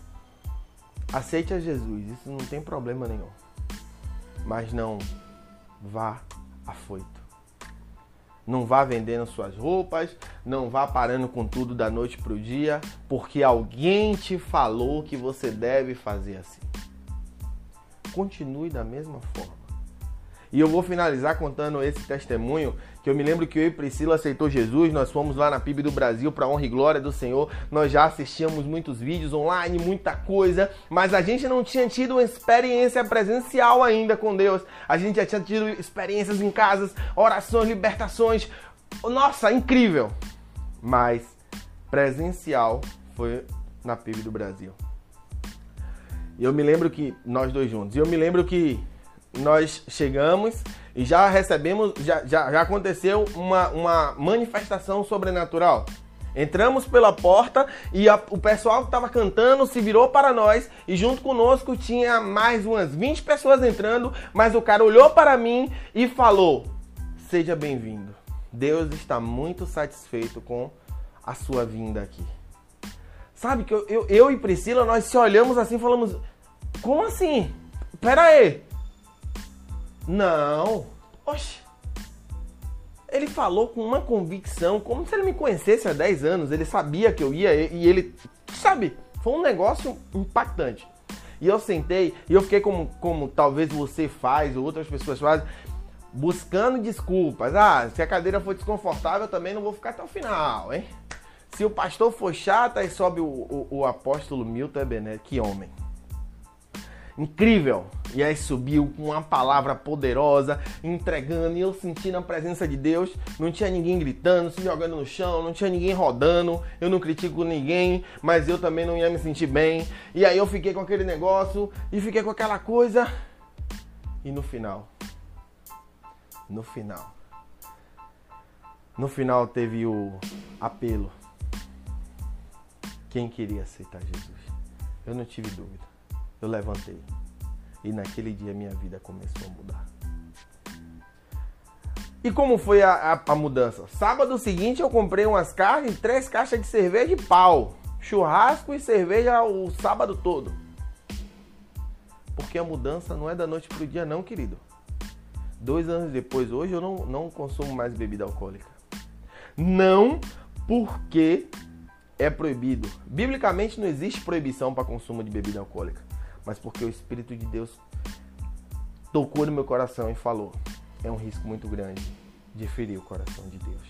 Aceite a Jesus, isso não tem problema nenhum. Mas não vá afoito. Não vá vendendo suas roupas, não vá parando com tudo da noite para o dia, porque alguém te falou que você deve fazer assim. Continue da mesma forma. E eu vou finalizar contando esse testemunho, que eu me lembro que eu e Priscila aceitou Jesus, nós fomos lá na PIB do Brasil para honra e glória do Senhor. Nós já assistíamos muitos vídeos online, muita coisa, mas a gente não tinha tido uma experiência presencial ainda com Deus. A gente já tinha tido experiências em casas, orações, libertações. Nossa, incrível. Mas presencial foi na PIB do Brasil. E eu me lembro que nós dois juntos. E eu me lembro que nós chegamos e já recebemos, já, já, já aconteceu uma, uma manifestação sobrenatural. Entramos pela porta e a, o pessoal que estava cantando se virou para nós e junto conosco tinha mais umas 20 pessoas entrando, mas o cara olhou para mim e falou: Seja bem-vindo. Deus está muito satisfeito com a sua vinda aqui. Sabe que eu, eu, eu e Priscila, nós se olhamos assim falamos: Como assim? Pera aí, não. Oxe. Ele falou com uma convicção, como se ele me conhecesse há 10 anos. Ele sabia que eu ia e ele, sabe, foi um negócio impactante. E eu sentei e eu fiquei como, como talvez você faz ou outras pessoas fazem, buscando desculpas. Ah, se a cadeira for desconfortável, eu também não vou ficar até o final, hein? Se o pastor for chato, aí sobe o, o, o apóstolo Milton Ebenezer. Que homem incrível. E aí subiu com uma palavra poderosa, entregando, e eu senti na presença de Deus. Não tinha ninguém gritando, se jogando no chão, não tinha ninguém rodando. Eu não critico ninguém, mas eu também não ia me sentir bem. E aí eu fiquei com aquele negócio e fiquei com aquela coisa. E no final, no final, no final teve o apelo. Quem queria aceitar Jesus? Eu não tive dúvida eu levantei. E naquele dia minha vida começou a mudar. E como foi a, a, a mudança? Sábado seguinte eu comprei umas caixas, três caixas de cerveja de pau. Churrasco e cerveja o sábado todo. Porque a mudança não é da noite pro dia não, querido. Dois anos depois, hoje eu não, não consumo mais bebida alcoólica. Não porque é proibido. Biblicamente não existe proibição para consumo de bebida alcoólica, mas porque o Espírito de Deus tocou no meu coração e falou: é um risco muito grande de ferir o coração de Deus.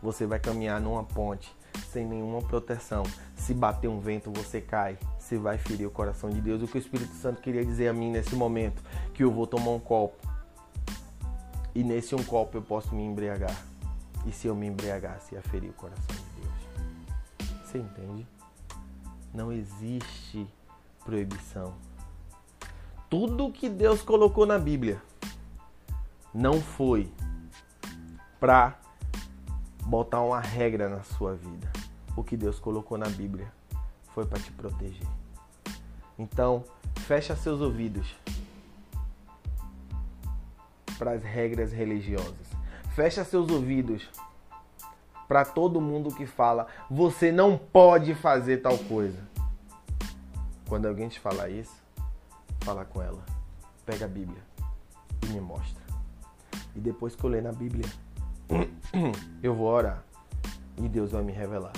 Você vai caminhar numa ponte sem nenhuma proteção. Se bater um vento, você cai. Você vai ferir o coração de Deus. O que o Espírito Santo queria dizer a mim nesse momento, que eu vou tomar um copo. E nesse um copo eu posso me embriagar. E se eu me embriagasse, ia ferir o coração de Deus. Você entende? Não existe proibição. Tudo que Deus colocou na Bíblia não foi para botar uma regra na sua vida. O que Deus colocou na Bíblia foi para te proteger. Então, fecha seus ouvidos para as regras religiosas. Fecha seus ouvidos para todo mundo que fala: você não pode fazer tal coisa. Quando alguém te falar isso, fala com ela. Pega a Bíblia e me mostra. E depois que eu ler na Bíblia, (clears throat) eu vou orar e Deus vai me revelar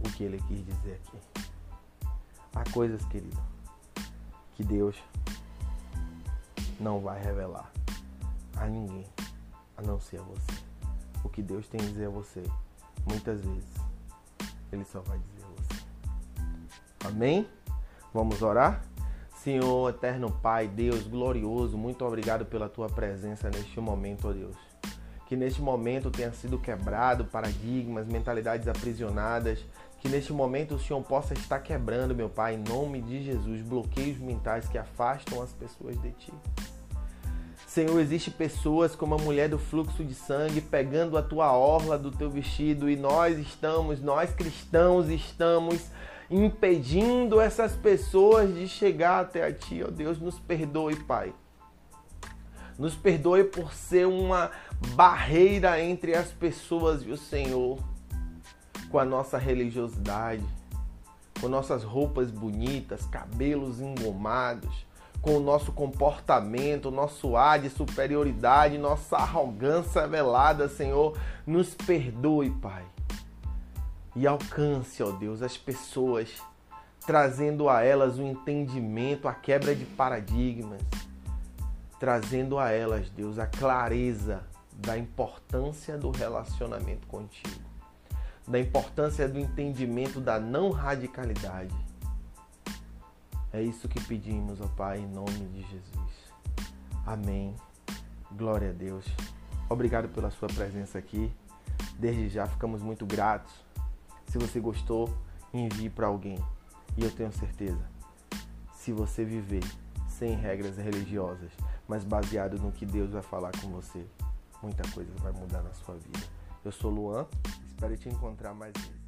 o que ele quis dizer aqui. Há coisas, querido, que Deus não vai revelar a ninguém, a não ser a você. O que Deus tem a dizer a você, muitas vezes, Ele só vai dizer. Amém? Vamos orar? Senhor, eterno Pai, Deus glorioso, muito obrigado pela tua presença neste momento, ó Deus que neste momento tenha sido quebrado paradigmas, mentalidades aprisionadas, que neste momento o Senhor possa estar quebrando, meu Pai, em nome de Jesus, bloqueios mentais que afastam as pessoas de Ti. Senhor, existe pessoas como a mulher do fluxo de sangue pegando a tua orla do teu vestido e nós estamos, nós cristãos estamos impedindo essas pessoas de chegar até a ti, ó Deus, nos perdoe, Pai. Nos perdoe por ser uma barreira entre as pessoas e o Senhor, com a nossa religiosidade, com nossas roupas bonitas, cabelos engomados, com o nosso comportamento, nosso ar de superioridade, nossa arrogância velada, Senhor, nos perdoe, Pai. E alcance, ó Deus, as pessoas, trazendo a elas o entendimento, a quebra de paradigmas trazendo a elas, Deus, a clareza da importância do relacionamento contigo, da importância do entendimento da não radicalidade. É isso que pedimos, ó Pai, em nome de Jesus. Amém. Glória a Deus. Obrigado pela sua presença aqui. Desde já ficamos muito gratos. Se você gostou, envie para alguém. E eu tenho certeza, se você viver sem regras religiosas, mas baseado no que Deus vai falar com você, muita coisa vai mudar na sua vida. Eu sou Luan, espero te encontrar mais vezes.